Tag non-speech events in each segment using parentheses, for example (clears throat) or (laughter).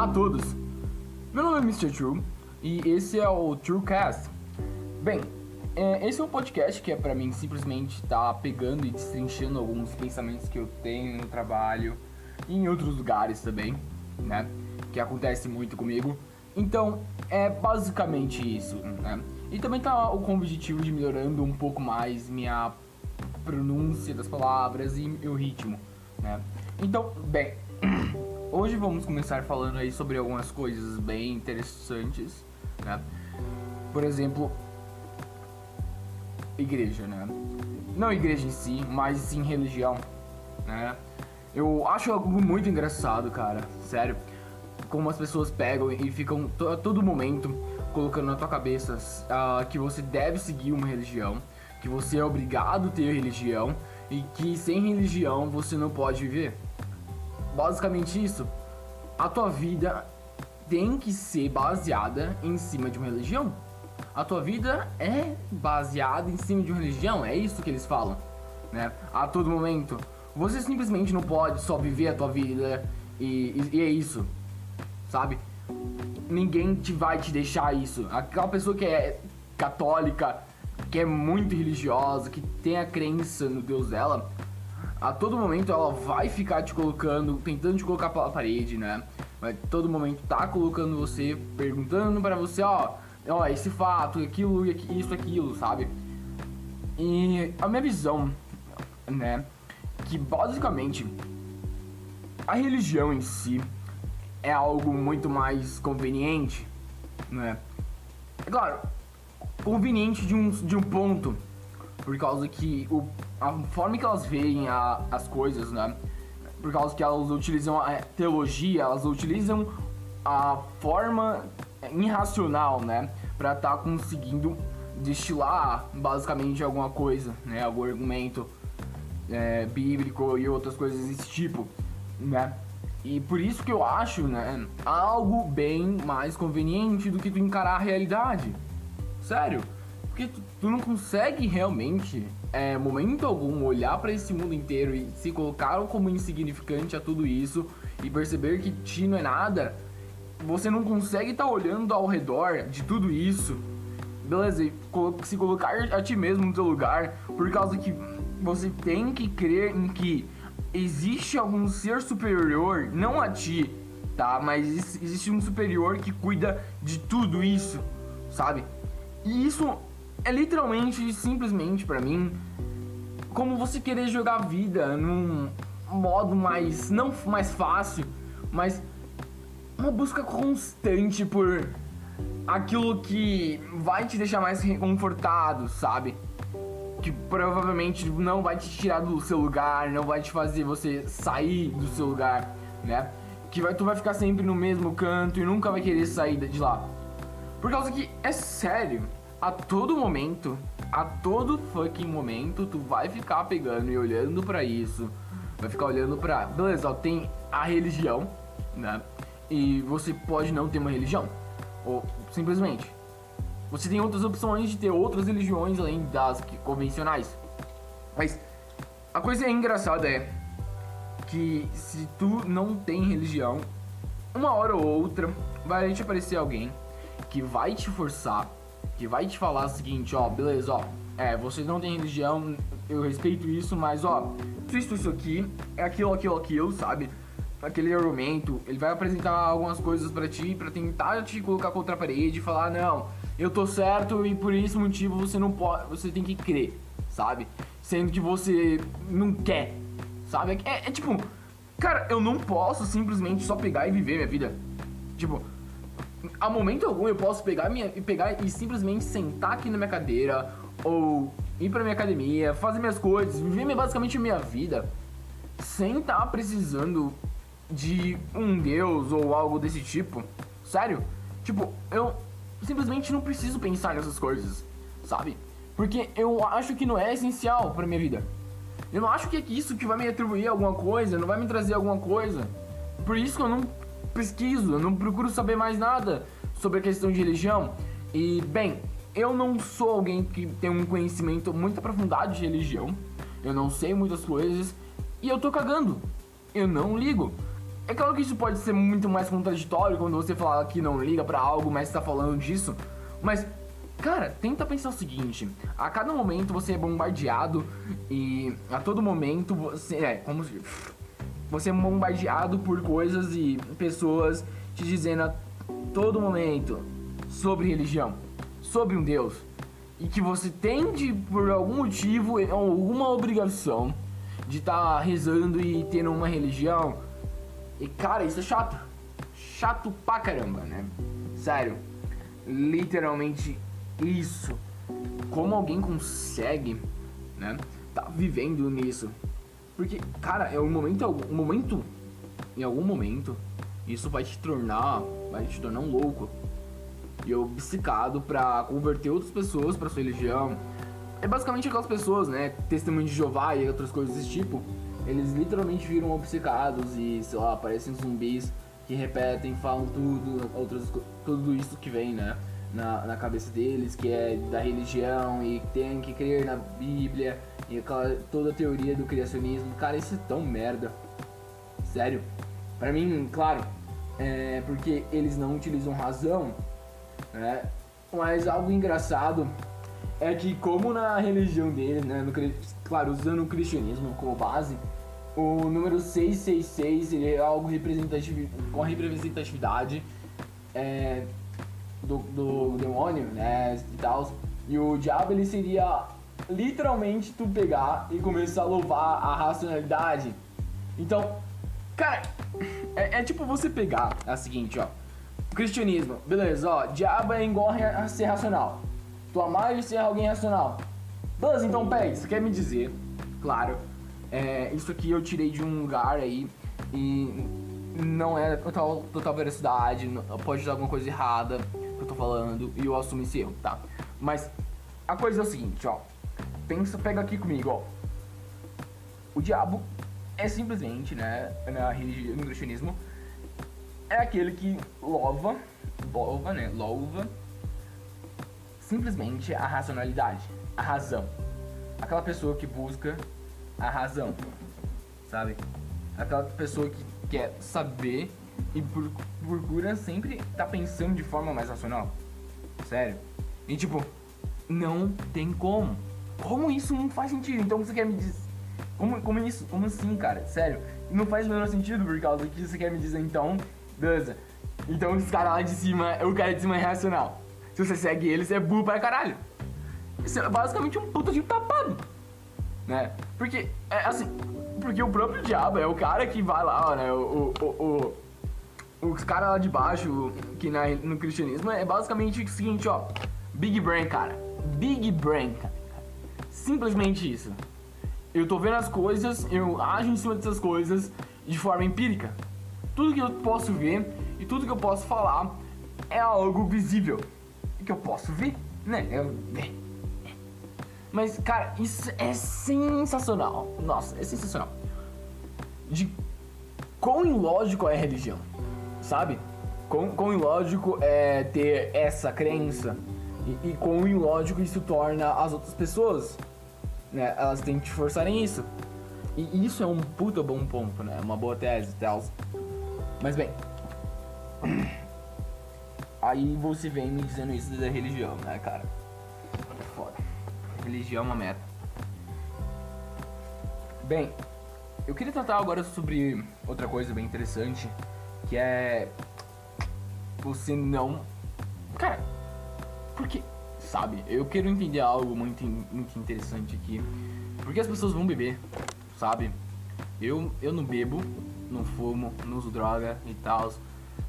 Olá a todos, meu nome é Mr. True e esse é o TrueCast. Bem, é, esse é um podcast que é para mim simplesmente estar tá pegando e destrinchando alguns pensamentos que eu tenho no trabalho e em outros lugares também, né? Que acontece muito comigo. Então, é basicamente isso, né? E também tá com o objetivo de melhorando um pouco mais minha pronúncia das palavras e o ritmo, né? Então, bem, hoje vamos começar falando aí sobre algumas coisas bem interessantes, né? Por exemplo, igreja, né? Não igreja em si, mas sim religião, né? Eu acho algo muito engraçado, cara, sério. Como as pessoas pegam e ficam a todo momento colocando na tua cabeça uh, que você deve seguir uma religião, que você é obrigado a ter religião e que sem religião você não pode viver. Basicamente isso. A tua vida tem que ser baseada em cima de uma religião. A tua vida é baseada em cima de uma religião, é isso que eles falam, né? A todo momento. Você simplesmente não pode só viver a tua vida e, e, e é isso, sabe? Ninguém te vai te deixar isso. Aquela pessoa que é católica, que é muito religiosa, que tem a crença no Deus dela, a todo momento ela vai ficar te colocando, tentando te colocar pela parede, né? Vai todo momento tá colocando você, perguntando para você, ó, ó, esse fato, aquilo, isso, aquilo, sabe? E a minha visão, né, que basicamente a religião em si é algo muito mais conveniente, né? É claro, conveniente de um, de um ponto, por causa que o, a forma que elas veem a, as coisas, né? Por causa que elas utilizam a teologia, elas utilizam a forma irracional, né? Pra estar tá conseguindo destilar basicamente alguma coisa, né? Algum argumento é, bíblico e outras coisas desse tipo, né? E por isso que eu acho, né, algo bem mais conveniente do que tu encarar a realidade. Sério. Porque tu, tu não consegue realmente, é, momento algum, olhar para esse mundo inteiro e se colocar como insignificante a tudo isso e perceber que ti não é nada. Você não consegue estar tá olhando ao redor de tudo isso, beleza? E se colocar a ti mesmo no teu lugar, por causa que você tem que crer em que existe algum ser superior, não a ti, tá? Mas existe um superior que cuida de tudo isso, sabe? E isso é literalmente, simplesmente para mim, como você querer jogar a vida num modo mais, não mais fácil, mas uma busca constante por aquilo que vai te deixar mais reconfortado, sabe? Que provavelmente não vai te tirar do seu lugar, não vai te fazer você sair do seu lugar, né? Que vai, tu vai ficar sempre no mesmo canto e nunca vai querer sair de lá. Por causa que, é sério, a todo momento, a todo fucking momento, tu vai ficar pegando e olhando para isso. Vai ficar olhando pra. Beleza, ó, tem a religião, né? E você pode não ter uma religião. Ou simplesmente. Você tem outras opções de ter outras religiões além das convencionais. Mas a coisa engraçada é que se tu não tem religião, uma hora ou outra vai te aparecer alguém que vai te forçar, que vai te falar o seguinte, ó, beleza, ó, é, você não tem religião, eu respeito isso, mas ó, isso, isso aqui, é aquilo, aquilo, aquilo, sabe? Aquele argumento, ele vai apresentar algumas coisas para ti, para tentar te colocar contra a parede e falar, não, eu tô certo e por esse motivo você não pode, você tem que crer, sabe? Sendo que você não quer, sabe? É, é tipo, cara, eu não posso simplesmente só pegar e viver minha vida. Tipo, a momento algum eu posso pegar, minha, pegar e simplesmente sentar aqui na minha cadeira ou ir pra minha academia, fazer minhas coisas, viver basicamente minha vida sem estar tá precisando de um deus ou algo desse tipo. Sério? Tipo, eu simplesmente não preciso pensar nessas coisas, sabe? Porque eu acho que não é essencial pra minha vida. Eu não acho que é isso que vai me atribuir alguma coisa, não vai me trazer alguma coisa. Por isso que eu não pesquiso, eu não procuro saber mais nada sobre a questão de religião. E, bem, eu não sou alguém que tem um conhecimento muito aprofundado de religião. Eu não sei muitas coisas e eu tô cagando. Eu não ligo. É claro que isso pode ser muito mais contraditório quando você fala que não liga para algo, mas está falando disso. Mas, cara, tenta pensar o seguinte: a cada momento você é bombardeado e a todo momento você é como se você é bombardeado por coisas e pessoas te dizendo a todo momento sobre religião, sobre um Deus, e que você tem de, por algum motivo, alguma obrigação de estar tá rezando e tendo uma religião. E cara, isso é chato. Chato pra caramba, né? Sério. Literalmente isso. Como alguém consegue, né? Tá vivendo nisso. Porque, cara, é um momento, um momento, em algum momento, isso vai te tornar, vai te tornar um louco. E obcecado pra converter outras pessoas pra sua religião. É basicamente aquelas pessoas, né? Testemunho de Jeová e outras coisas desse tipo. Eles literalmente viram obcecados e, sei lá, parecem zumbis que repetem, falam tudo, outras, tudo isso que vem, né? Na, na cabeça deles, que é da religião e tem que crer na Bíblia e aquela, toda a teoria do criacionismo. Cara, isso é tão merda. Sério. Pra mim, claro, é porque eles não utilizam razão, né? Mas algo engraçado é que como na religião deles, né, no, claro, usando o cristianismo como base, o número 666 ele é algo representativo, com representatividade é, do, do demônio, né, e tal. E o diabo ele seria literalmente tu pegar e começar a louvar a racionalidade. Então, cara, é, é tipo você pegar é a seguinte, ó. O cristianismo, beleza, ó, diabo é igual a ser racional. Tu amar e ser alguém racional. Beleza, então peraí, você quer me dizer, claro, é, isso aqui eu tirei de um lugar aí e não é total, total veracidade, pode dar alguma coisa errada que eu tô falando e eu assumo esse erro, tá? Mas a coisa é o seguinte, ó. Pensa, pega aqui comigo, ó. O diabo é simplesmente, né, na religião, no cristianismo, é aquele que louva, louva, né, louva simplesmente a racionalidade, a razão. Aquela pessoa que busca a razão, sabe? Aquela pessoa que quer saber e procura sempre estar tá pensando de forma mais racional. Sério. E tipo, não tem como. Como isso não faz sentido? Então você quer me dizer. Como, como isso? Como assim, cara? Sério. Não faz o menor sentido por causa que você quer me dizer então. Beleza. Então esse cara lá de cima, o cara de cima é racional. Se você segue ele, você é burro pra caralho. Isso é basicamente um puta de tapado. Né? Porque, é assim, porque o próprio diabo é o cara que vai lá, né? O, o, o os caras lá de baixo, que na, no cristianismo, é basicamente o seguinte, ó. Big Brain, cara. Big Brain, cara. Simplesmente isso. Eu tô vendo as coisas, eu ajo em cima dessas coisas de forma empírica. Tudo que eu posso ver e tudo que eu posso falar é algo visível que eu posso ver, né? Eu, é. Mas, cara, isso é sensacional. Nossa, é sensacional. De quão ilógico é a religião, sabe? Quão, ilógico é ter essa crença e, quão ilógico isso torna as outras pessoas, né? Elas têm que te forçarem isso. E isso é um puta bom ponto, né? Uma boa tese, tal. Mas bem, (clears throat) Aí você vem me dizendo isso da religião, né, cara? Foda. Religião é uma meta. Bem, eu queria tratar agora sobre outra coisa bem interessante, que é você não. Cara, porque, sabe, eu quero entender algo muito, muito interessante aqui. Porque as pessoas vão beber, sabe? Eu, eu não bebo, não fumo, não uso droga e tal.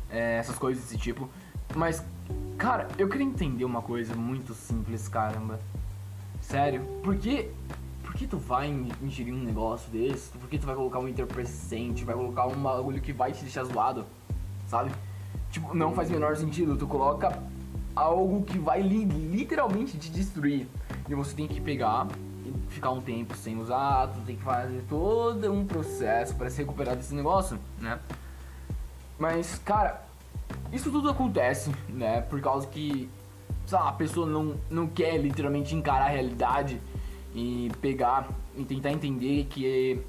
É, essas coisas desse tipo. Mas, cara, eu queria entender uma coisa muito simples, caramba. Sério, por que, que tu vai ingerir um negócio desse? Por que tu vai colocar um entorpecente? Vai colocar um bagulho que vai te deixar zoado? Sabe? Tipo, não faz o menor sentido. Tu coloca algo que vai li literalmente te destruir. E você tem que pegar e ficar um tempo sem usar, tu tem que fazer todo um processo para se recuperar desse negócio, né? Mas, cara, isso tudo acontece, né? Por causa que a pessoa não, não quer literalmente encarar a realidade e pegar e tentar entender que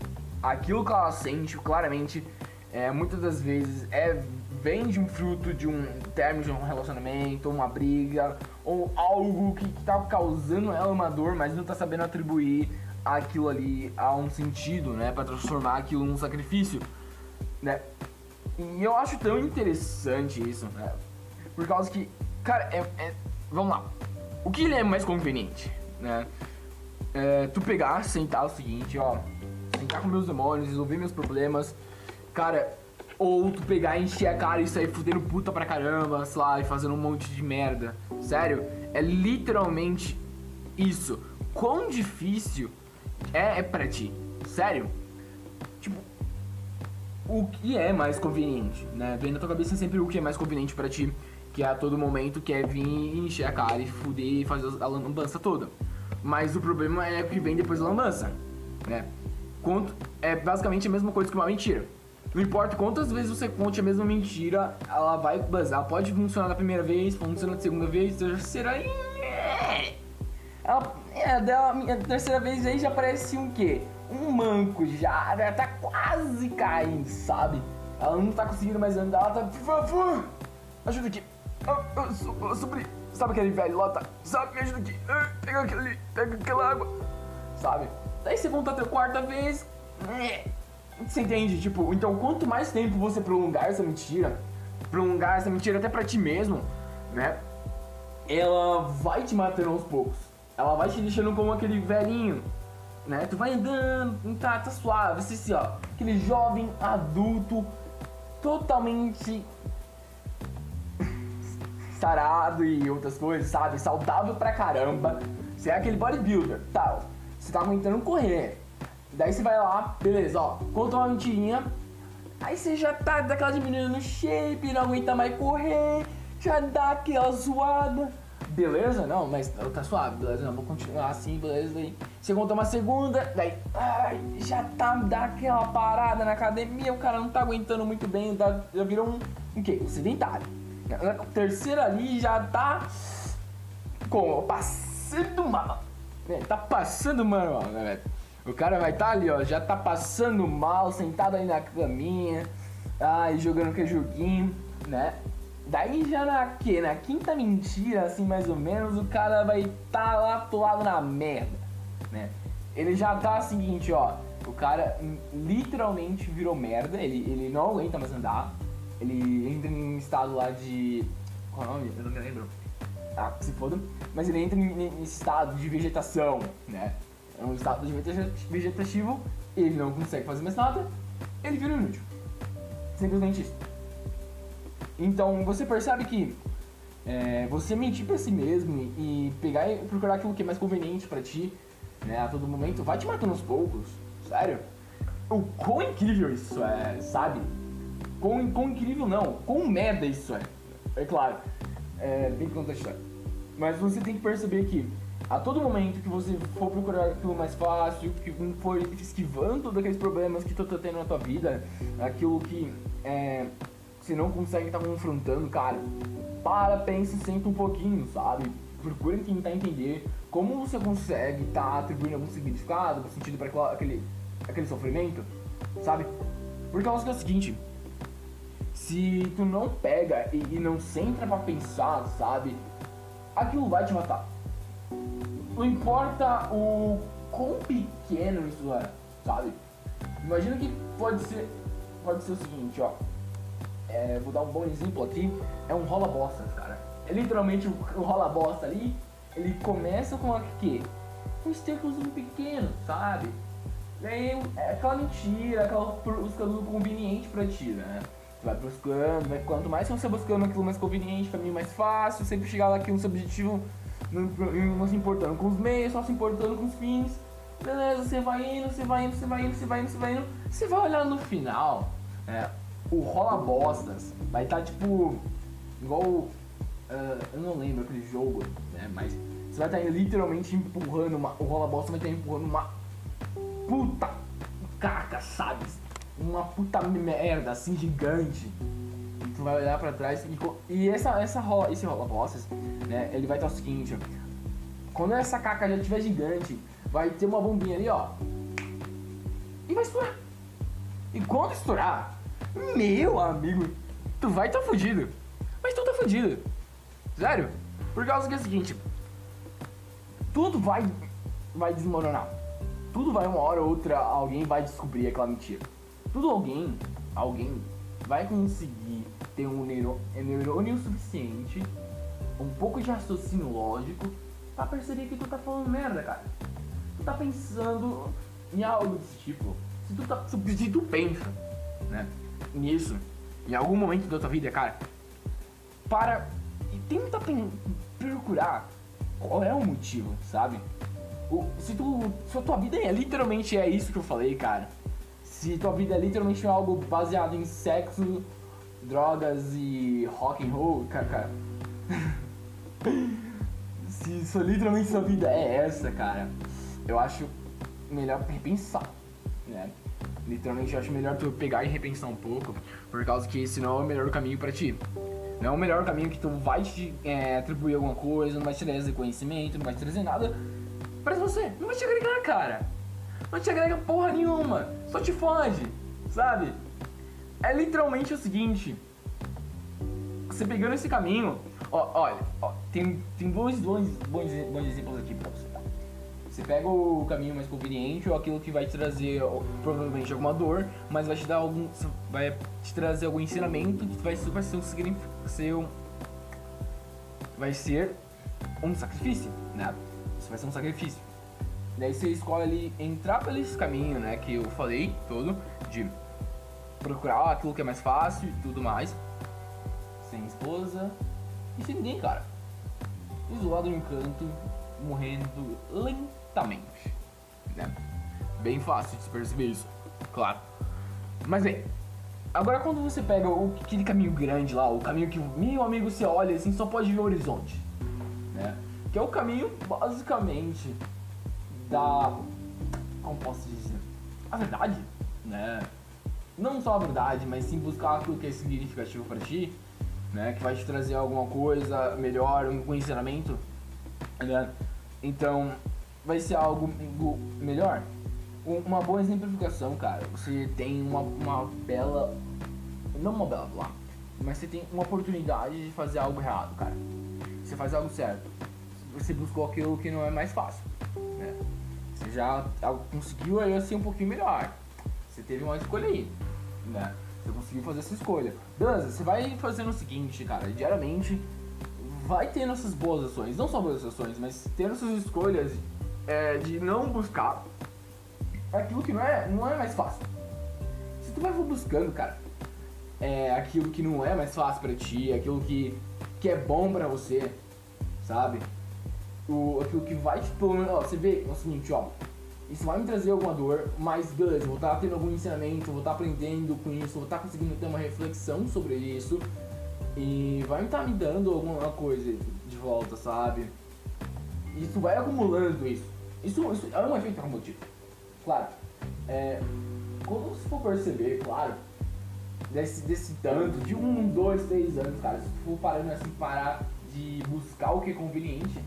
aquilo que ela sente claramente é, muitas das vezes é vem de um fruto de um término de um relacionamento, uma briga, ou algo que, que tá causando ela uma dor, mas não tá sabendo atribuir aquilo ali a um sentido, né? Pra transformar aquilo num sacrifício, né? E eu acho tão interessante isso, né? Por causa que, cara, é, é vamos lá. O que é mais conveniente, né? É, tu pegar, sentar o seguinte, ó, sentar com meus demônios, resolver meus problemas, cara, ou tu pegar, encher a cara e sair fudendo puta pra caramba, sei lá, e fazendo um monte de merda. Sério, é literalmente isso. Quão difícil é, é pra ti? Sério? Tipo, o que é mais conveniente, né? Vem na tua cabeça sempre o que é mais conveniente para ti, que é a todo momento quer vir encher a cara e fuder e fazer a lambança toda. Mas o problema é o que vem depois da lambança, né? Quanto, é basicamente a mesma coisa que uma mentira. Não importa quantas vezes você conte a mesma mentira, ela vai bazar. Pode funcionar da primeira vez, funciona da segunda vez, terceira e. Ela, é, dela, a terceira vez aí já parece um quê? Um manco já, ela tá quase caindo, sabe? Ela não tá conseguindo mais andar, ela tá. Por favor! Ajuda aqui! Oh, oh, oh, sobre, sabe aquele velho lá? Tá, sabe? Me ajuda aqui! Ah, pega aquele. Pega aquela água! Sabe? Daí você volta a quarta vez. Você entende? Tipo, então quanto mais tempo você prolongar essa mentira, prolongar essa mentira até pra ti mesmo, né? Ela vai te matando aos poucos. Ela vai te deixando como aquele velhinho, né? Tu vai andando, tá, tá suave, assim, ó. Aquele jovem adulto totalmente sarado e outras coisas, sabe? Saudável pra caramba. Você é aquele bodybuilder, tal. Você tá aguentando correr. Daí você vai lá, beleza, ó, conta uma mentirinha. Aí você já tá daquela diminuindo no shape, não aguenta mais correr, já dá aquela zoada. Beleza? Não, mas tá suave, beleza? Não, vou continuar assim, beleza? Daí você conta uma segunda, daí ai, já tá daquela parada na academia, o cara não tá aguentando muito bem, tá, já virou um, um quê? Um sedentário. Terceira ali já tá com passando mal. Tá passando mal, né? O cara vai estar tá ali, ó, já tá passando mal, sentado aí na caminha, ai, jogando aquele joguinho, né? Daí já na que? Na quinta mentira, assim, mais ou menos, o cara vai estar tá lá atolado na merda, né? Ele já tá seguinte, ó, o cara literalmente virou merda, ele, ele não aguenta mais andar, ele entra em estado lá de... qual é o nome? Eu não me lembro. Ah, se foda. Mas ele entra em, em estado de vegetação, né? é um estado de vegetativo, ele não consegue fazer mais nada, ele vira inútil. Simplesmente isso. Então você percebe que é, você mentir pra si mesmo e pegar e procurar aquilo que é mais conveniente para ti, né, a todo momento, vai te matando aos poucos. Sério. O quão incrível isso é, sabe? Quão incrível não, quão merda isso é. É claro. É, bem história. Mas você tem que perceber que a todo momento que você for procurar aquilo mais fácil, que for esquivando todos aqueles problemas que tu tá tendo na tua vida, aquilo que é, você não consegue estar tá confrontando, cara, para, pensa e senta um pouquinho, sabe? Procura tentar entender como você consegue estar tá atribuindo algum significado, algum sentido para aquele, aquele sofrimento, sabe? Por causa que é o seguinte, se tu não pega e, e não senta pra pensar, sabe? Aquilo vai te matar não importa o quão pequeno isso é, sabe? Imagina que pode ser, pode ser o seguinte, ó. É, vou dar um bom exemplo aqui. É um rola bosta, cara. É literalmente o, o rola bosta ali. Ele começa com aqui, um estercozinho pequeno, sabe? Daí é aquela mentira, aquela buscando conveniente pra ti, né? Vai buscando, vai, quanto mais você buscando aquilo mais conveniente, caminho mais fácil, sempre chegar lá aqui no seu objetivo não, não se importando com os meios, só se importando com os fins. Beleza, você vai indo, você vai indo, você vai indo, você vai indo, você vai indo. Você vai olhar no final, é, o rola bostas vai estar tá, tipo igual. Uh, eu não lembro aquele jogo, né? Mas você vai estar tá literalmente empurrando uma. O rola bosta vai estar tá empurrando uma puta caca, sabe? Uma puta merda assim gigante tu vai olhar pra trás e, e essa, essa rola, esse rola bosses, né? Ele vai estar o seguinte, quando essa caca já estiver gigante, vai ter uma bombinha ali, ó. E vai estourar. E quando estourar, Meu amigo, tu vai tá fudido. Mas tu tá fudido. Sério. Por causa que é o seguinte. Tudo vai. Vai desmoronar. Tudo vai uma hora ou outra, alguém vai descobrir aquela mentira. Tudo alguém, alguém vai conseguir ter um neurônio, suficiente, um pouco de raciocínio lógico, pra perceber que tu tá falando merda, cara. Tu tá pensando em algo desse tipo. Se tu, tá, se tu pensa, né, nisso, em algum momento da tua vida, cara, para e tenta procurar qual é o motivo, sabe? O, se, tu, se a tua vida é literalmente é isso que eu falei, cara. Se tua vida é literalmente algo baseado em sexo, drogas e rock and roll, cara, (laughs) se isso literalmente sua vida é essa, cara, eu acho melhor repensar, né? Literalmente eu acho melhor tu pegar e repensar um pouco, por causa que esse não é o melhor caminho para ti. Não é o melhor caminho que tu vai te é, atribuir alguma coisa, não vai te trazer conhecimento, não vai te trazer nada pra você. Não vai te agregar, cara. Não te agrega porra nenhuma. Só te fode, sabe? É literalmente o seguinte. Você pegando esse caminho, ó, olha, ó, tem, tem dois, dois bons, bons exemplos aqui pra você, tá? Você pega o caminho mais conveniente ou aquilo que vai te trazer provavelmente alguma dor, mas vai te dar algum. vai te trazer algum ensinamento que vai, vai ser um. Vai ser um sacrifício, né? Isso vai ser um sacrifício. Daí você escolhe entrar pelo esse caminho, né? Que eu falei todo, de procurar aquilo que é mais fácil e tudo mais. Sem esposa e sem ninguém, cara. Isolado no encanto, morrendo lentamente. Né? Bem fácil de se perceber isso, claro. Mas bem, agora quando você pega o, aquele caminho grande lá, o caminho que meu amigo você olha assim só pode ver o horizonte, né? Que é o caminho basicamente da. Como posso dizer? A verdade, né? Não só a verdade, mas sim buscar aquilo que é significativo para ti, né? Que vai te trazer alguma coisa melhor, um ensinamento, né? Então, vai ser algo melhor. Uma boa exemplificação, cara. Você tem uma, uma bela. Não uma bela lá, mas você tem uma oportunidade de fazer algo errado, cara. Você faz algo certo. Você buscou aquilo que não é mais fácil, né? Já conseguiu aí assim um pouquinho melhor. Você teve uma escolha aí, né? Você conseguiu fazer essa escolha. Beleza, você vai fazendo o seguinte, cara, diariamente vai tendo essas boas ações, não só boas ações, mas tendo essas escolhas é, de não buscar aquilo que não é, não é mais fácil. Se tu vai buscando, cara, é, aquilo que não é mais fácil para ti, aquilo que, que é bom para você, sabe? O, aquilo que vai te você vê o seguinte, ó. Isso vai me trazer alguma dor, mas beleza, vou estar tendo algum ensinamento, vou estar aprendendo com isso, vou estar conseguindo ter uma reflexão sobre isso e vai estar me dando alguma coisa de volta, sabe? Isso vai acumulando isso. Isso, isso é um efeito acumulativo. Claro. É, quando você for perceber, claro, desse, desse tanto, de um, dois, três anos, cara, se tu for parando assim, parar de buscar o que é conveniente,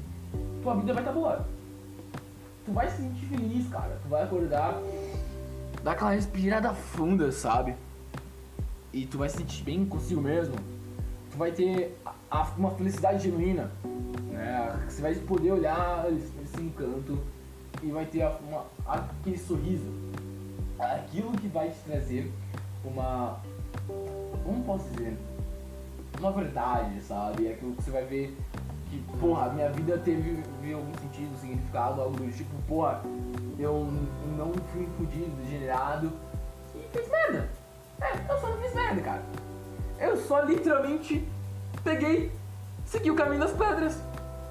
tua vida vai estar tá boa. Tu vai se sentir feliz, cara. Tu vai acordar, dar aquela respirada funda, sabe? E tu vai se sentir bem consigo mesmo. Tu vai ter a, a, uma felicidade genuína, né? Você vai poder olhar esse encanto e vai ter uma, aquele sorriso. Aquilo que vai te trazer uma. Como posso dizer? Uma verdade, sabe? Aquilo que você vai ver que, porra, minha vida teve, teve algum sentido, significado, algo do tipo, porra, eu não fui fudido, degenerado e fiz merda. É, eu só não fiz merda, cara. Eu só literalmente peguei, segui o caminho das pedras,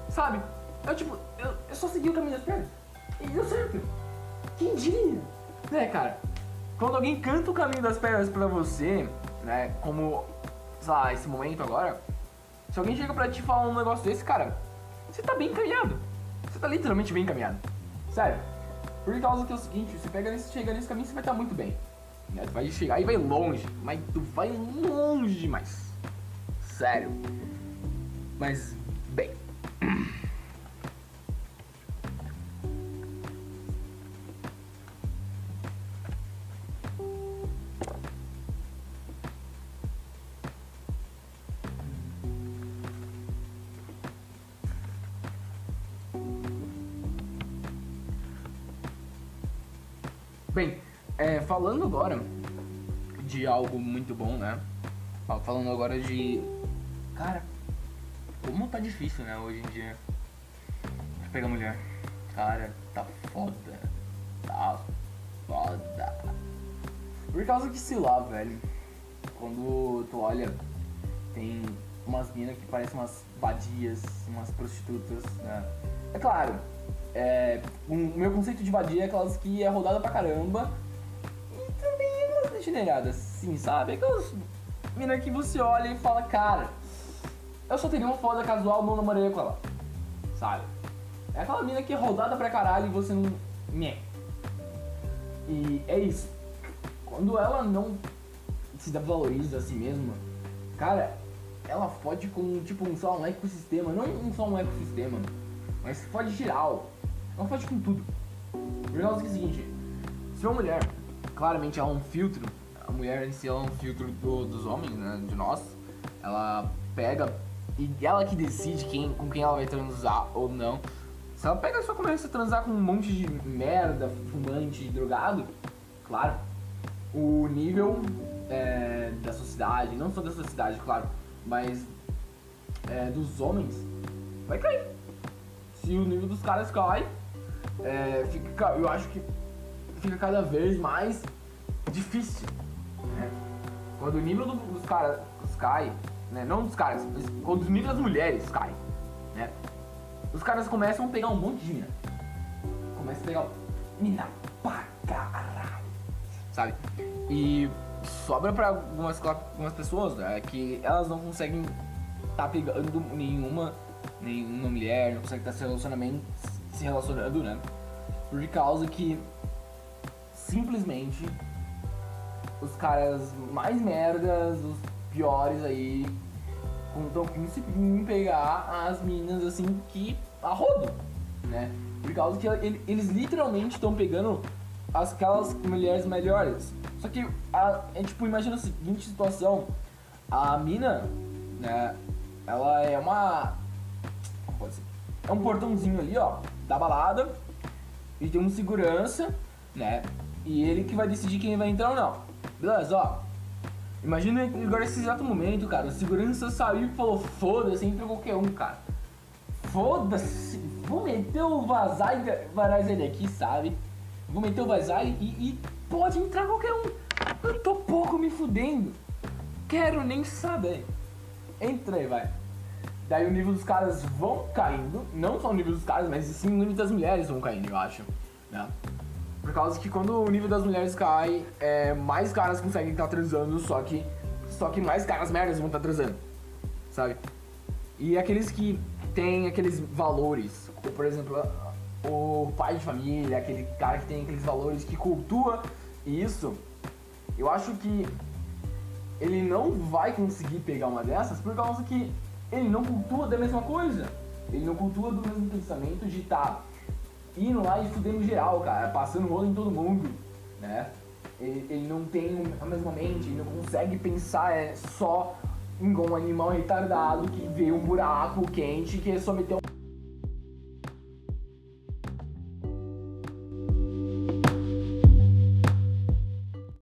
sabe? Eu tipo, eu, eu só segui o caminho das pedras. E deu certo. Quem diria? Né, cara? Quando alguém canta o caminho das pedras pra você, né? Como, sei lá, esse momento agora. Se alguém chega pra te falar um negócio desse, cara, você tá bem encaminhado. Você tá literalmente bem encaminhado. Sério. Por causa que é o seguinte, você pega nesse, chega nesse caminho, você vai estar tá muito bem. Né? Tu vai chegar e vai longe, mas tu vai longe demais. Sério. Mas, falando agora de algo muito bom, né? Falando agora de. Cara, como tá difícil, né, hoje em dia. Pegar mulher. Cara, tá foda. Tá foda. Por causa que, sei lá, velho. Quando tu olha, tem umas minas que parecem umas vadias, umas prostitutas, né? É claro, é, o meu conceito de vadia é aquelas que é rodada pra caramba também umas degeneradas, sim, sabe? Aquelas minas que você olha e fala, cara, eu só teria uma foda casual, não namoraria com ela, sabe? É aquela mina que é rodada pra caralho e você não. Nhé. E é isso. Quando ela não se valoriza a si mesma, cara, ela fode com, tipo, um, só um ecossistema. Não um, só um ecossistema, mas fode geral. Ela fode com tudo. Causa que é o seguinte, se uma mulher, claramente ela é um filtro, a mulher em si é um filtro do, dos homens, né, de nós, ela pega e ela que decide quem, com quem ela vai transar ou não. Se ela pega e só começa a transar com um monte de merda, fumante, drogado, claro, o nível é, da sociedade, não só da sociedade, claro, mas é, dos homens, vai cair. Se o nível dos caras cai, é, fica, eu acho que fica cada vez mais difícil. Né? Quando o nível dos caras cai, né? não dos caras, quando o nível das mulheres cai, né? os caras começam a pegar um monte de mina. Começam a pegar mina pra caralho, sabe? E sobra pra algumas, algumas pessoas né, que elas não conseguem tá pegando nenhuma, nenhuma mulher, não conseguem estar tá se se relacionando, né? Por causa que simplesmente os caras mais merdas, os piores aí, estão conseguindo pegar as minas assim que a rodo, né? Por causa que eles literalmente estão pegando aquelas mulheres melhores. Só que, a, é, tipo, imagina a seguinte situação. A mina, né, ela é uma... É um portãozinho ali, ó, da balada. E tem um segurança, né? E ele que vai decidir quem vai entrar ou não. Beleza, ó. Imagina agora esse exato momento, cara. O segurança saiu e falou, foda-se, entra qualquer um, cara. Foda-se, vou meter o vazar varar ele aqui, sabe? Vou meter o vazar e, e pode entrar qualquer um. Eu tô pouco me fudendo. Quero nem saber. Entra aí, vai. Daí o nível dos caras vão caindo. Não só o nível dos caras, mas sim o nível das mulheres vão caindo, eu acho. Né? Por causa que quando o nível das mulheres cai, é, mais caras conseguem estar transando, só que, só que mais caras merdas vão estar transando. Sabe? E aqueles que têm aqueles valores, por exemplo, o pai de família, aquele cara que tem aqueles valores, que cultua isso, eu acho que ele não vai conseguir pegar uma dessas por causa que ele não cultua da mesma coisa. Ele não cultua do mesmo pensamento de tá indo lá e fudendo geral, cara, passando rolo em todo mundo, né? Ele, ele não tem a mesma mente, ele não consegue pensar é só igual um animal retardado que vê um buraco quente que é só meter um